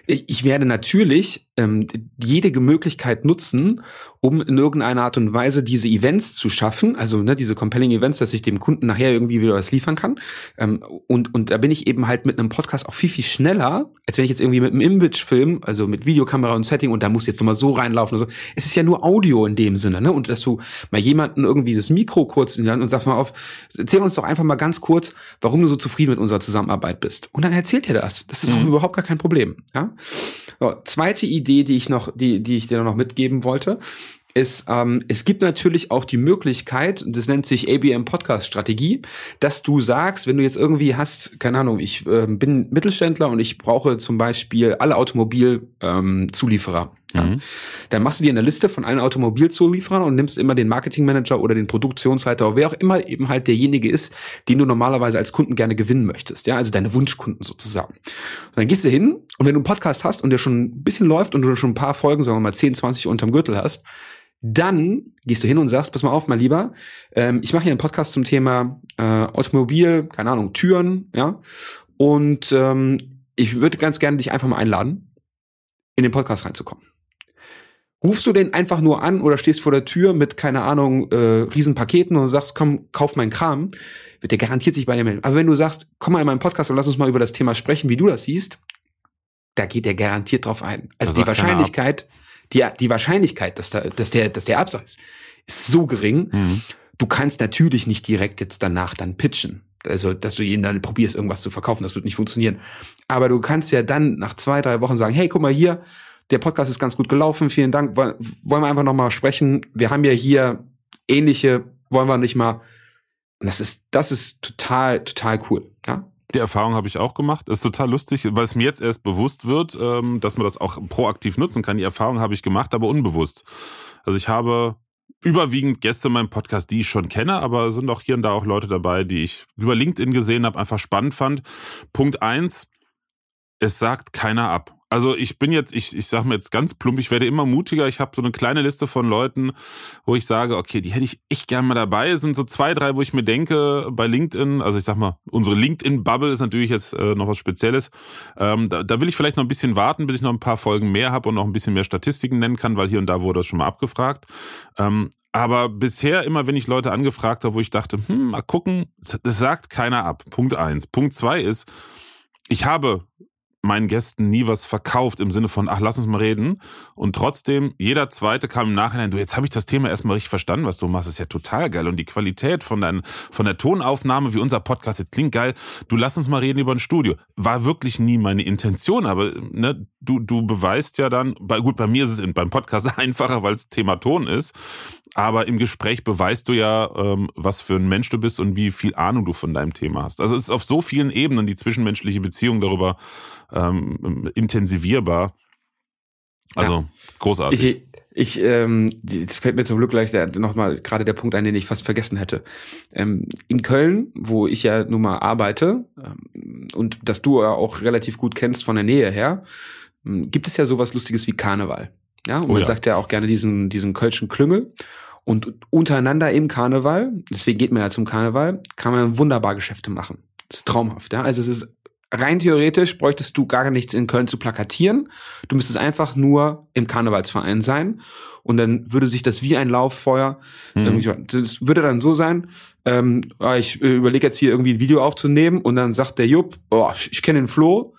ich werde natürlich ähm, jede Möglichkeit nutzen, um in irgendeiner Art und Weise diese Events zu schaffen, also ne, diese compelling Events, dass ich dem Kunden nachher irgendwie wieder was liefern kann. Ähm, und, und da bin ich eben halt mit einem Podcast auch viel, viel schneller, als wenn ich jetzt irgendwie mit einem Image-Film, also mit Videokamera und Setting und da muss jetzt nochmal so reinlaufen und so. Es ist ja nur Audio in dem Sinne, ne? Und dass du mal jemanden irgendwie das Mikro kurz in die Hand und sagst mal auf, erzähl uns doch einfach mal ganz kurz, warum du so zufrieden mit unserer Zusammenarbeit bist. Und dann erzählt er das. Das ist mhm. überhaupt gar kein Problem. Ja? So, zweite Idee, die ich noch, die, die ich dir noch mitgeben wollte, ist, ähm, es gibt natürlich auch die Möglichkeit, das nennt sich ABM Podcast Strategie, dass du sagst, wenn du jetzt irgendwie hast, keine Ahnung, ich äh, bin Mittelständler und ich brauche zum Beispiel alle Automobilzulieferer. Ähm, ja. Mhm. Dann machst du dir eine Liste von allen Automobilzulieferern und nimmst immer den Marketingmanager oder den Produktionsleiter oder wer auch immer eben halt derjenige ist, den du normalerweise als Kunden gerne gewinnen möchtest. Ja, also deine Wunschkunden sozusagen. Und dann gehst du hin und wenn du einen Podcast hast und der schon ein bisschen läuft und du schon ein paar Folgen, sagen wir mal 10, 20 unterm Gürtel hast, dann gehst du hin und sagst, pass mal auf, mein Lieber, ähm, ich mache hier einen Podcast zum Thema äh, Automobil, keine Ahnung, Türen, ja, und ähm, ich würde ganz gerne dich einfach mal einladen, in den Podcast reinzukommen. Rufst du den einfach nur an oder stehst vor der Tür mit, keine Ahnung, äh, Riesenpaketen und sagst, komm, kauf meinen Kram, wird der garantiert sich bei dir melden. Aber wenn du sagst, komm mal in meinen Podcast und lass uns mal über das Thema sprechen, wie du das siehst, da geht er garantiert drauf ein. Also die Wahrscheinlichkeit, die, die Wahrscheinlichkeit, dass, da, dass, der, dass der absagt, ist so gering. Mhm. Du kannst natürlich nicht direkt jetzt danach dann pitchen. Also, dass du ihn dann probierst, irgendwas zu verkaufen, das wird nicht funktionieren. Aber du kannst ja dann nach zwei, drei Wochen sagen, hey, guck mal hier, der Podcast ist ganz gut gelaufen, vielen Dank, wollen wir einfach nochmal sprechen. Wir haben ja hier ähnliche, wollen wir nicht mal. das ist, das ist total, total cool, ja. Die Erfahrung habe ich auch gemacht. Das ist total lustig, weil es mir jetzt erst bewusst wird, ähm, dass man das auch proaktiv nutzen kann. Die Erfahrung habe ich gemacht, aber unbewusst. Also ich habe überwiegend Gäste in meinem Podcast, die ich schon kenne, aber sind auch hier und da auch Leute dabei, die ich über LinkedIn gesehen habe, einfach spannend fand. Punkt eins, es sagt keiner ab. Also ich bin jetzt, ich, ich sage mir jetzt ganz plump, ich werde immer mutiger. Ich habe so eine kleine Liste von Leuten, wo ich sage, okay, die hätte ich echt gern mal dabei. Es sind so zwei, drei, wo ich mir denke, bei LinkedIn, also ich sag mal, unsere LinkedIn-Bubble ist natürlich jetzt äh, noch was Spezielles. Ähm, da, da will ich vielleicht noch ein bisschen warten, bis ich noch ein paar Folgen mehr habe und noch ein bisschen mehr Statistiken nennen kann, weil hier und da wurde das schon mal abgefragt. Ähm, aber bisher immer, wenn ich Leute angefragt habe, wo ich dachte, hm, mal gucken, das sagt keiner ab. Punkt eins. Punkt zwei ist, ich habe meinen Gästen nie was verkauft im Sinne von, ach, lass uns mal reden. Und trotzdem, jeder zweite kam im Nachhinein, du, jetzt habe ich das Thema erstmal richtig verstanden, was du machst, ist ja total geil. Und die Qualität von, dein, von der Tonaufnahme, wie unser Podcast jetzt klingt geil, du lass uns mal reden über ein Studio. War wirklich nie meine Intention, aber ne, du, du beweist ja dann, bei, gut, bei mir ist es beim Podcast einfacher, weil es Thema Ton ist, aber im Gespräch beweist du ja, ähm, was für ein Mensch du bist und wie viel Ahnung du von deinem Thema hast. Also es ist auf so vielen Ebenen die zwischenmenschliche Beziehung darüber ähm, intensivierbar. Also ja. großartig. Ich, ich ähm, es fällt mir zum Glück gleich nochmal gerade der Punkt ein, den ich fast vergessen hätte. Ähm, in Köln, wo ich ja nun mal arbeite ähm, und das du ja auch relativ gut kennst von der Nähe her, ähm, gibt es ja sowas Lustiges wie Karneval. Ja, und oh, man ja. sagt ja auch gerne diesen, diesen Kölschen Klüngel. Und untereinander im Karneval, deswegen geht man ja zum Karneval, kann man wunderbar Geschäfte machen. Das ist traumhaft, ja. Also es ist rein theoretisch bräuchtest du gar nichts in Köln zu plakatieren. Du müsstest einfach nur im Karnevalsverein sein und dann würde sich das wie ein Lauffeuer, mhm. das würde dann so sein, ähm, ah, ich äh, überlege jetzt hier irgendwie ein Video aufzunehmen und dann sagt der Jupp, oh, ich kenne den Flo,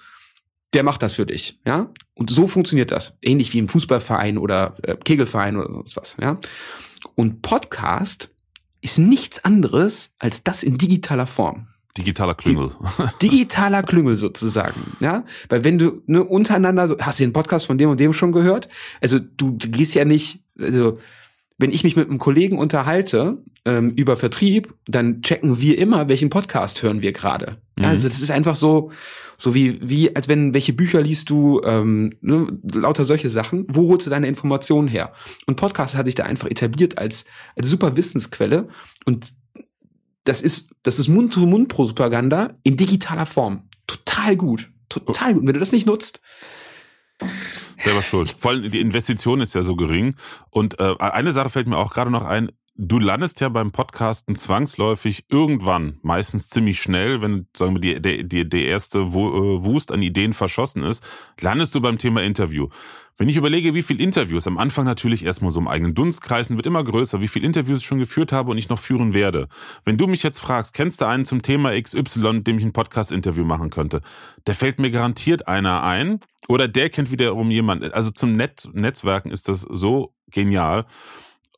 der macht das für dich, ja. Und so funktioniert das. Ähnlich wie im Fußballverein oder äh, Kegelverein oder sonst was, ja. Und Podcast ist nichts anderes als das in digitaler Form. Digitaler Klüngel. Digitaler Klüngel sozusagen, ja. Weil wenn du ne, untereinander, so, hast du den Podcast von dem und dem schon gehört? Also du, du gehst ja nicht, also wenn ich mich mit einem Kollegen unterhalte ähm, über Vertrieb, dann checken wir immer, welchen Podcast hören wir gerade. Mhm. Also das ist einfach so, so wie, wie, als wenn, welche Bücher liest du, ähm, ne, lauter solche Sachen. Wo holst du deine Informationen her? Und Podcast hat sich da einfach etabliert als, als super Wissensquelle. Und das ist, das ist Mund-zu-Mund-Propaganda in digitaler Form. Total gut. Total gut. Wenn du das nicht nutzt, Selber schuld. Vor allem die Investition ist ja so gering. Und äh, eine Sache fällt mir auch gerade noch ein. Du landest ja beim Podcasten zwangsläufig irgendwann, meistens ziemlich schnell, wenn sagen wir die, die, die, erste äh, Wust an Ideen verschossen ist, landest du beim Thema Interview. Wenn ich überlege, wie viele Interviews, am Anfang natürlich erstmal so im eigenen Dunstkreisen, wird immer größer, wie viele Interviews ich schon geführt habe und ich noch führen werde. Wenn du mich jetzt fragst, kennst du einen zum Thema XY, mit dem ich ein Podcast-Interview machen könnte, der fällt mir garantiert einer ein oder der kennt wiederum jemand. Also zum Net Netzwerken ist das so genial.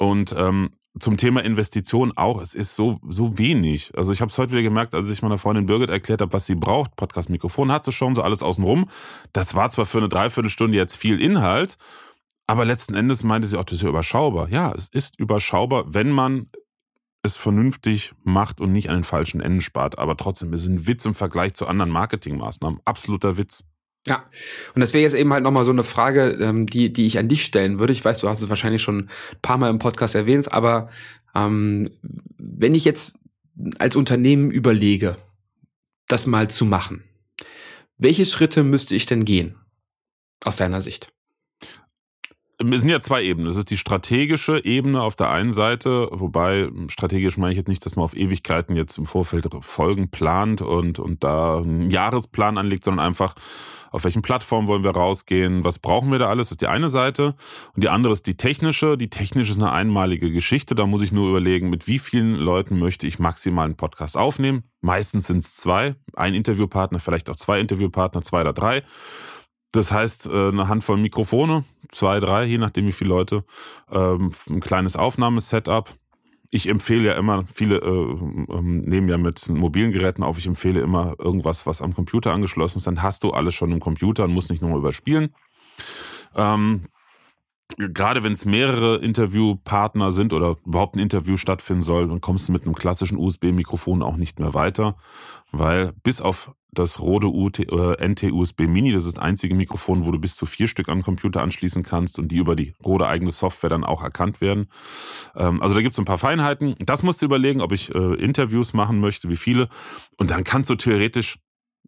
Und ähm, zum Thema Investition auch, es ist so, so wenig. Also ich habe es heute wieder gemerkt, als ich meiner Freundin Birgit erklärt habe, was sie braucht. Podcast-Mikrofon hat sie schon, so alles außenrum. Das war zwar für eine Dreiviertelstunde jetzt viel Inhalt, aber letzten Endes meinte sie auch, das ist ja überschaubar. Ja, es ist überschaubar, wenn man es vernünftig macht und nicht an den falschen Enden spart. Aber trotzdem ist es ein Witz im Vergleich zu anderen Marketingmaßnahmen. Absoluter Witz. Ja, und das wäre jetzt eben halt nochmal so eine Frage, ähm, die, die ich an dich stellen würde. Ich weiß, du hast es wahrscheinlich schon ein paar Mal im Podcast erwähnt, aber ähm, wenn ich jetzt als Unternehmen überlege, das mal zu machen, welche Schritte müsste ich denn gehen? Aus deiner Sicht? Es sind ja zwei Ebenen. Es ist die strategische Ebene auf der einen Seite, wobei strategisch meine ich jetzt nicht, dass man auf Ewigkeiten jetzt im Vorfeld Folgen plant und, und da einen Jahresplan anlegt, sondern einfach, auf welchen Plattformen wollen wir rausgehen, was brauchen wir da alles, das ist die eine Seite. Und die andere ist die technische. Die technische ist eine einmalige Geschichte. Da muss ich nur überlegen, mit wie vielen Leuten möchte ich maximal einen Podcast aufnehmen. Meistens sind es zwei, ein Interviewpartner, vielleicht auch zwei Interviewpartner, zwei oder drei. Das heißt, äh, eine Handvoll Mikrofone, zwei, drei, je nachdem wie viele Leute, ähm, ein kleines Aufnahmesetup. Ich empfehle ja immer, viele äh, ähm, nehmen ja mit mobilen Geräten auf, ich empfehle immer irgendwas, was am Computer angeschlossen ist. Dann hast du alles schon im Computer und musst nicht nochmal überspielen. Gerade wenn es mehrere Interviewpartner sind oder überhaupt ein Interview stattfinden soll, dann kommst du mit einem klassischen USB-Mikrofon auch nicht mehr weiter, weil bis auf das Rode UT, äh, NT-USB Mini, das ist das einzige Mikrofon, wo du bis zu vier Stück den Computer anschließen kannst und die über die Rode eigene Software dann auch erkannt werden. Ähm, also da gibt es ein paar Feinheiten. Das musst du überlegen, ob ich äh, Interviews machen möchte, wie viele. Und dann kannst du theoretisch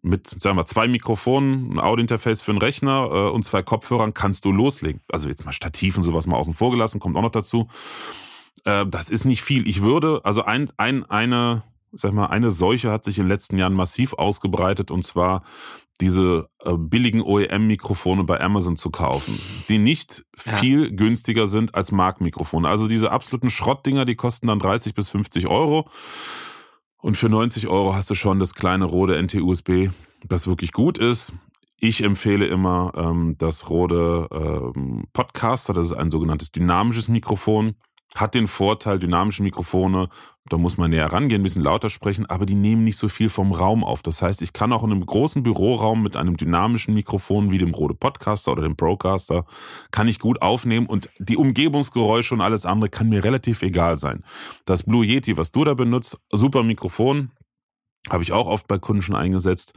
mit, sagen wir, zwei Mikrofonen, ein Audiointerface für einen Rechner äh, und zwei Kopfhörern kannst du loslegen. Also jetzt mal Stativ und sowas mal außen vor gelassen, kommt auch noch dazu. Äh, das ist nicht viel. Ich würde, also ein, ein, eine, sag mal, eine Seuche hat sich in den letzten Jahren massiv ausgebreitet und zwar diese äh, billigen OEM-Mikrofone bei Amazon zu kaufen, die nicht ja. viel günstiger sind als Marktmikrofone. Also diese absoluten Schrottdinger, die kosten dann 30 bis 50 Euro. Und für 90 Euro hast du schon das kleine Rode NT-USB, das wirklich gut ist. Ich empfehle immer ähm, das Rode ähm, Podcaster, das ist ein sogenanntes dynamisches Mikrofon. Hat den Vorteil, dynamische Mikrofone, da muss man näher rangehen, ein bisschen lauter sprechen, aber die nehmen nicht so viel vom Raum auf. Das heißt, ich kann auch in einem großen Büroraum mit einem dynamischen Mikrofon wie dem Rode Podcaster oder dem Procaster, kann ich gut aufnehmen und die Umgebungsgeräusche und alles andere kann mir relativ egal sein. Das Blue Yeti, was du da benutzt, super Mikrofon, habe ich auch oft bei Kunden schon eingesetzt.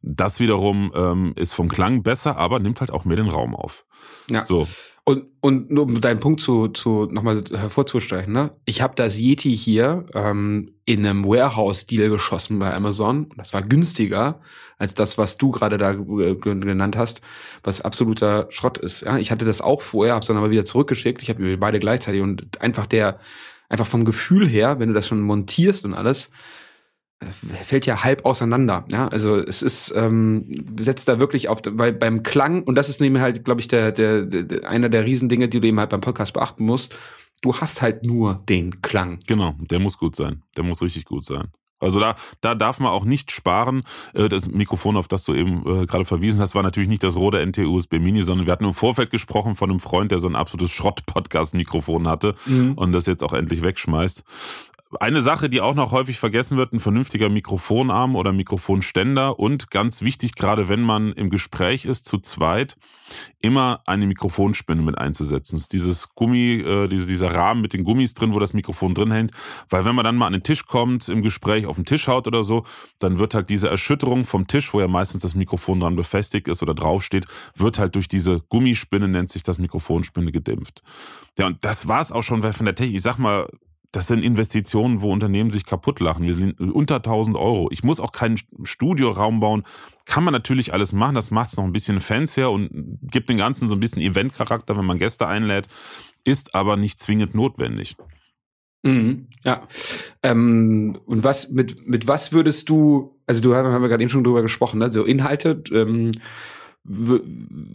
Das wiederum ähm, ist vom Klang besser, aber nimmt halt auch mehr den Raum auf. Ja. So. Und, und nur um deinen Punkt zu, zu nochmal hervorzustellen, ne? Ich habe das Yeti hier ähm, in einem Warehouse-Deal geschossen bei Amazon. Das war günstiger als das, was du gerade da äh, genannt hast, was absoluter Schrott ist. Ja? Ich hatte das auch vorher, habe es dann aber wieder zurückgeschickt. Ich habe beide gleichzeitig und einfach der, einfach vom Gefühl her, wenn du das schon montierst und alles, fällt ja halb auseinander. Ja, also es ist ähm, setzt da wirklich auf bei, beim Klang und das ist nämlich halt, glaube ich, der, der, der einer der Riesendinge, die du eben halt beim Podcast beachten musst. Du hast halt nur den Klang. Genau, der muss gut sein. Der muss richtig gut sein. Also da, da darf man auch nicht sparen. Äh, das Mikrofon, auf das du eben äh, gerade verwiesen hast, war natürlich nicht das Rode NT USB Mini, sondern wir hatten im Vorfeld gesprochen von einem Freund, der so ein absolutes Schrott-Podcast-Mikrofon hatte mhm. und das jetzt auch endlich wegschmeißt. Eine Sache, die auch noch häufig vergessen wird, ein vernünftiger Mikrofonarm oder Mikrofonständer und ganz wichtig, gerade wenn man im Gespräch ist, zu zweit, immer eine Mikrofonspinne mit einzusetzen. Das ist dieses Gummi, äh, dieser Rahmen mit den Gummis drin, wo das Mikrofon drin hängt. Weil wenn man dann mal an den Tisch kommt, im Gespräch auf den Tisch haut oder so, dann wird halt diese Erschütterung vom Tisch, wo ja meistens das Mikrofon dran befestigt ist oder draufsteht, wird halt durch diese Gummispinne, nennt sich das Mikrofonspinne, gedämpft. Ja, und das war's auch schon von der Technik. Ich sag mal, das sind Investitionen, wo Unternehmen sich kaputt lachen. Wir sind unter 1000 Euro. Ich muss auch keinen Studioraum bauen. Kann man natürlich alles machen. Das macht es noch ein bisschen fancier und gibt den Ganzen so ein bisschen Eventcharakter, wenn man Gäste einlädt. Ist aber nicht zwingend notwendig. Mhm, ja. Ähm, und was mit mit was würdest du? Also du haben wir gerade eben schon drüber gesprochen, ne? So Inhalte. Ähm,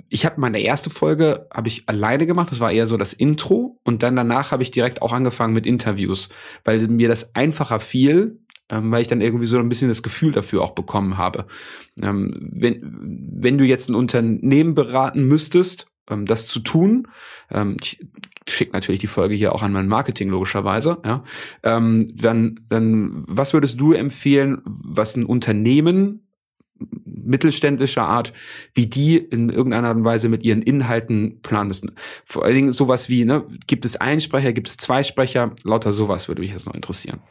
ich habe meine erste Folge habe ich alleine gemacht, das war eher so das Intro und dann danach habe ich direkt auch angefangen mit Interviews, weil mir das einfacher fiel, ähm, weil ich dann irgendwie so ein bisschen das Gefühl dafür auch bekommen habe. Ähm, wenn wenn du jetzt ein Unternehmen beraten müsstest, ähm, das zu tun, ähm, ich schicke natürlich die Folge hier auch an mein Marketing logischerweise, ja, ähm, dann dann was würdest du empfehlen, was ein Unternehmen mittelständischer Art, wie die in irgendeiner Art und Weise mit ihren Inhalten planen müssen. Vor allen Dingen sowas wie, ne, gibt es einen Sprecher, gibt es zwei Sprecher, lauter sowas würde mich jetzt noch interessieren.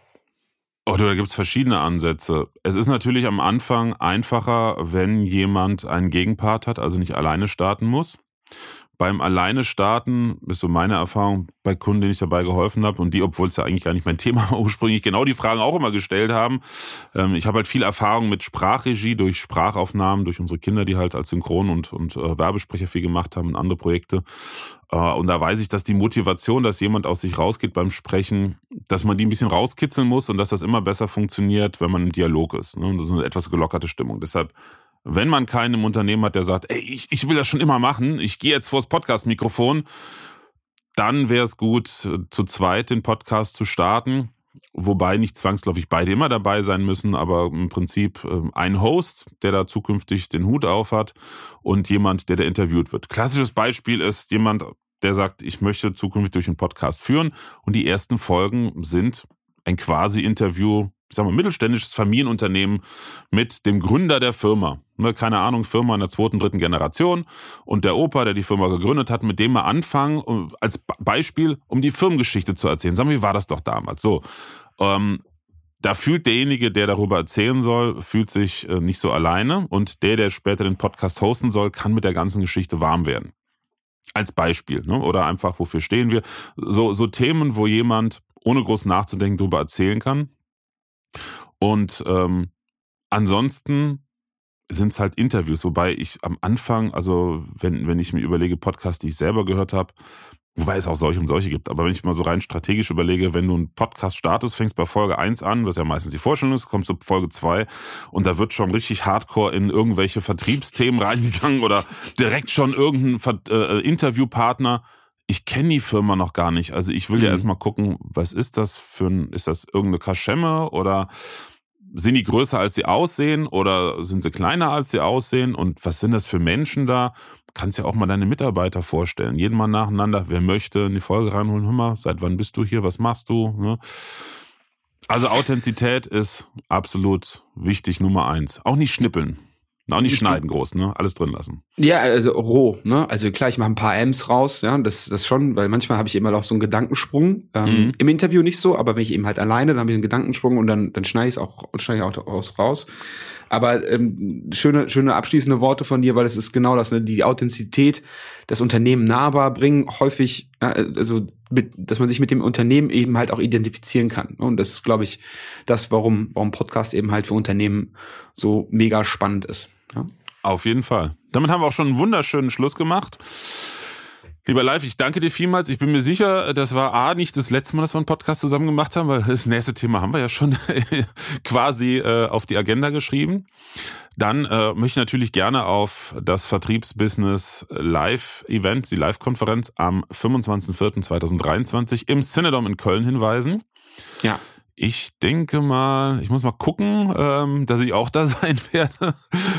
Oder da gibt es verschiedene Ansätze. Es ist natürlich am Anfang einfacher, wenn jemand einen Gegenpart hat, also nicht alleine starten muss. Beim alleine starten ist so meine Erfahrung bei Kunden, denen ich dabei geholfen habe und die, obwohl es ja eigentlich gar nicht mein Thema war, ursprünglich genau die Fragen auch immer gestellt haben. Ähm, ich habe halt viel Erfahrung mit Sprachregie durch Sprachaufnahmen, durch unsere Kinder, die halt als Synchron- und, und äh, Werbesprecher viel gemacht haben und andere Projekte. Äh, und da weiß ich, dass die Motivation, dass jemand aus sich rausgeht beim Sprechen, dass man die ein bisschen rauskitzeln muss und dass das immer besser funktioniert, wenn man im Dialog ist. Ne? Und ist eine etwas gelockerte Stimmung. Deshalb wenn man keinen im Unternehmen hat, der sagt, ey, ich, ich will das schon immer machen, ich gehe jetzt vors Podcast-Mikrofon, dann wäre es gut, zu zweit den Podcast zu starten. wobei nicht zwangsläufig beide immer dabei sein müssen, aber im Prinzip äh, ein Host, der da zukünftig den Hut auf hat und jemand, der da interviewt wird. Klassisches Beispiel ist jemand, der sagt, ich möchte zukünftig durch einen Podcast führen und die ersten Folgen sind ein quasi Interview, ich sag mal, mittelständisches Familienunternehmen mit dem Gründer der Firma. Ne, keine Ahnung, Firma in der zweiten, dritten Generation und der Opa, der die Firma gegründet hat, mit dem wir anfangen, als Beispiel, um die Firmengeschichte zu erzählen. Sagen wir, wie war das doch damals? So. Ähm, da fühlt derjenige, der darüber erzählen soll, fühlt sich äh, nicht so alleine und der, der später den Podcast hosten soll, kann mit der ganzen Geschichte warm werden. Als Beispiel, ne? oder einfach, wofür stehen wir? So, so Themen, wo jemand ohne groß nachzudenken darüber erzählen kann. Und ähm, ansonsten sind es halt Interviews, wobei ich am Anfang, also wenn, wenn ich mir überlege, Podcasts, die ich selber gehört habe, Wobei es auch solche und solche gibt. Aber wenn ich mal so rein strategisch überlege, wenn du einen Podcast startest, fängst bei Folge 1 an, was ja meistens die Vorstellung ist, kommst du Folge 2 und da wird schon richtig hardcore in irgendwelche Vertriebsthemen reingegangen oder direkt schon irgendein Ver äh, Interviewpartner. Ich kenne die Firma noch gar nicht. Also ich will mhm. ja erstmal gucken, was ist das für ein, ist das irgendeine Kaschemme oder sind die größer als sie aussehen oder sind sie kleiner als sie aussehen und was sind das für Menschen da? kannst ja auch mal deine Mitarbeiter vorstellen. Jeden Mal nacheinander, wer möchte, in die Folge reinholen. Hör mal, seit wann bist du hier? Was machst du? Ne? Also Authentizität ist absolut wichtig, Nummer eins. Auch nicht schnippeln. Auch nicht schneiden groß, ne? Alles drin lassen. Ja, also roh, ne? Also klar, ich mache ein paar M's raus, ja, das, das schon, weil manchmal habe ich immer noch so einen Gedankensprung. Ähm, mhm. Im Interview nicht so, aber wenn ich eben halt alleine, dann habe ich einen Gedankensprung und dann, dann schneide ich es auch, schneide ich auch raus. raus. Aber ähm, schöne, schöne abschließende Worte von dir, weil es ist genau das, ne? die Authentizität, das Unternehmen nahbar bringen, häufig, also mit, dass man sich mit dem Unternehmen eben halt auch identifizieren kann. Und das ist, glaube ich, das, warum, warum Podcast eben halt für Unternehmen so mega spannend ist. Ja? Auf jeden Fall. Damit haben wir auch schon einen wunderschönen Schluss gemacht. Lieber Live, ich danke dir vielmals. Ich bin mir sicher, das war A, nicht das letzte Mal, dass wir einen Podcast zusammen gemacht haben, weil das nächste Thema haben wir ja schon quasi äh, auf die Agenda geschrieben. Dann äh, möchte ich natürlich gerne auf das Vertriebsbusiness Live-Event, die Live-Konferenz am 25.04.2023 im Cinedom in Köln hinweisen. Ja. Ich denke mal, ich muss mal gucken, ähm, dass ich auch da sein werde.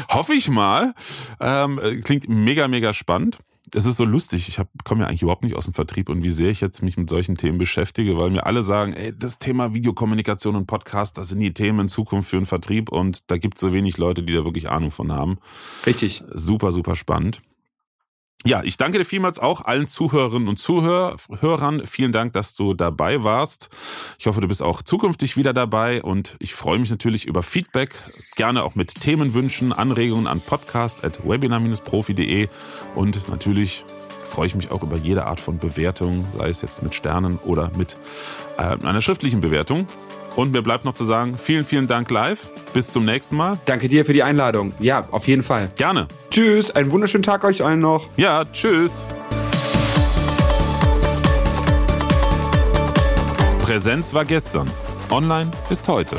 Hoffe ich mal. Ähm, klingt mega, mega spannend es ist so lustig. Ich komme ja eigentlich überhaupt nicht aus dem Vertrieb und wie sehr ich jetzt mich mit solchen Themen beschäftige, weil mir alle sagen, ey, das Thema Videokommunikation und Podcast, das sind die Themen in Zukunft für den Vertrieb und da gibt es so wenig Leute, die da wirklich Ahnung von haben. Richtig. Super, super spannend. Ja, ich danke dir vielmals auch allen Zuhörerinnen und Zuhörern. Vielen Dank, dass du dabei warst. Ich hoffe, du bist auch zukünftig wieder dabei und ich freue mich natürlich über Feedback, gerne auch mit Themenwünschen, Anregungen an podcast.webinar-profi.de und natürlich freue ich mich auch über jede Art von Bewertung, sei es jetzt mit Sternen oder mit äh, einer schriftlichen Bewertung. Und mir bleibt noch zu sagen, vielen, vielen Dank live. Bis zum nächsten Mal. Danke dir für die Einladung. Ja, auf jeden Fall. Gerne. Tschüss, einen wunderschönen Tag euch allen noch. Ja, tschüss. Präsenz war gestern. Online ist heute.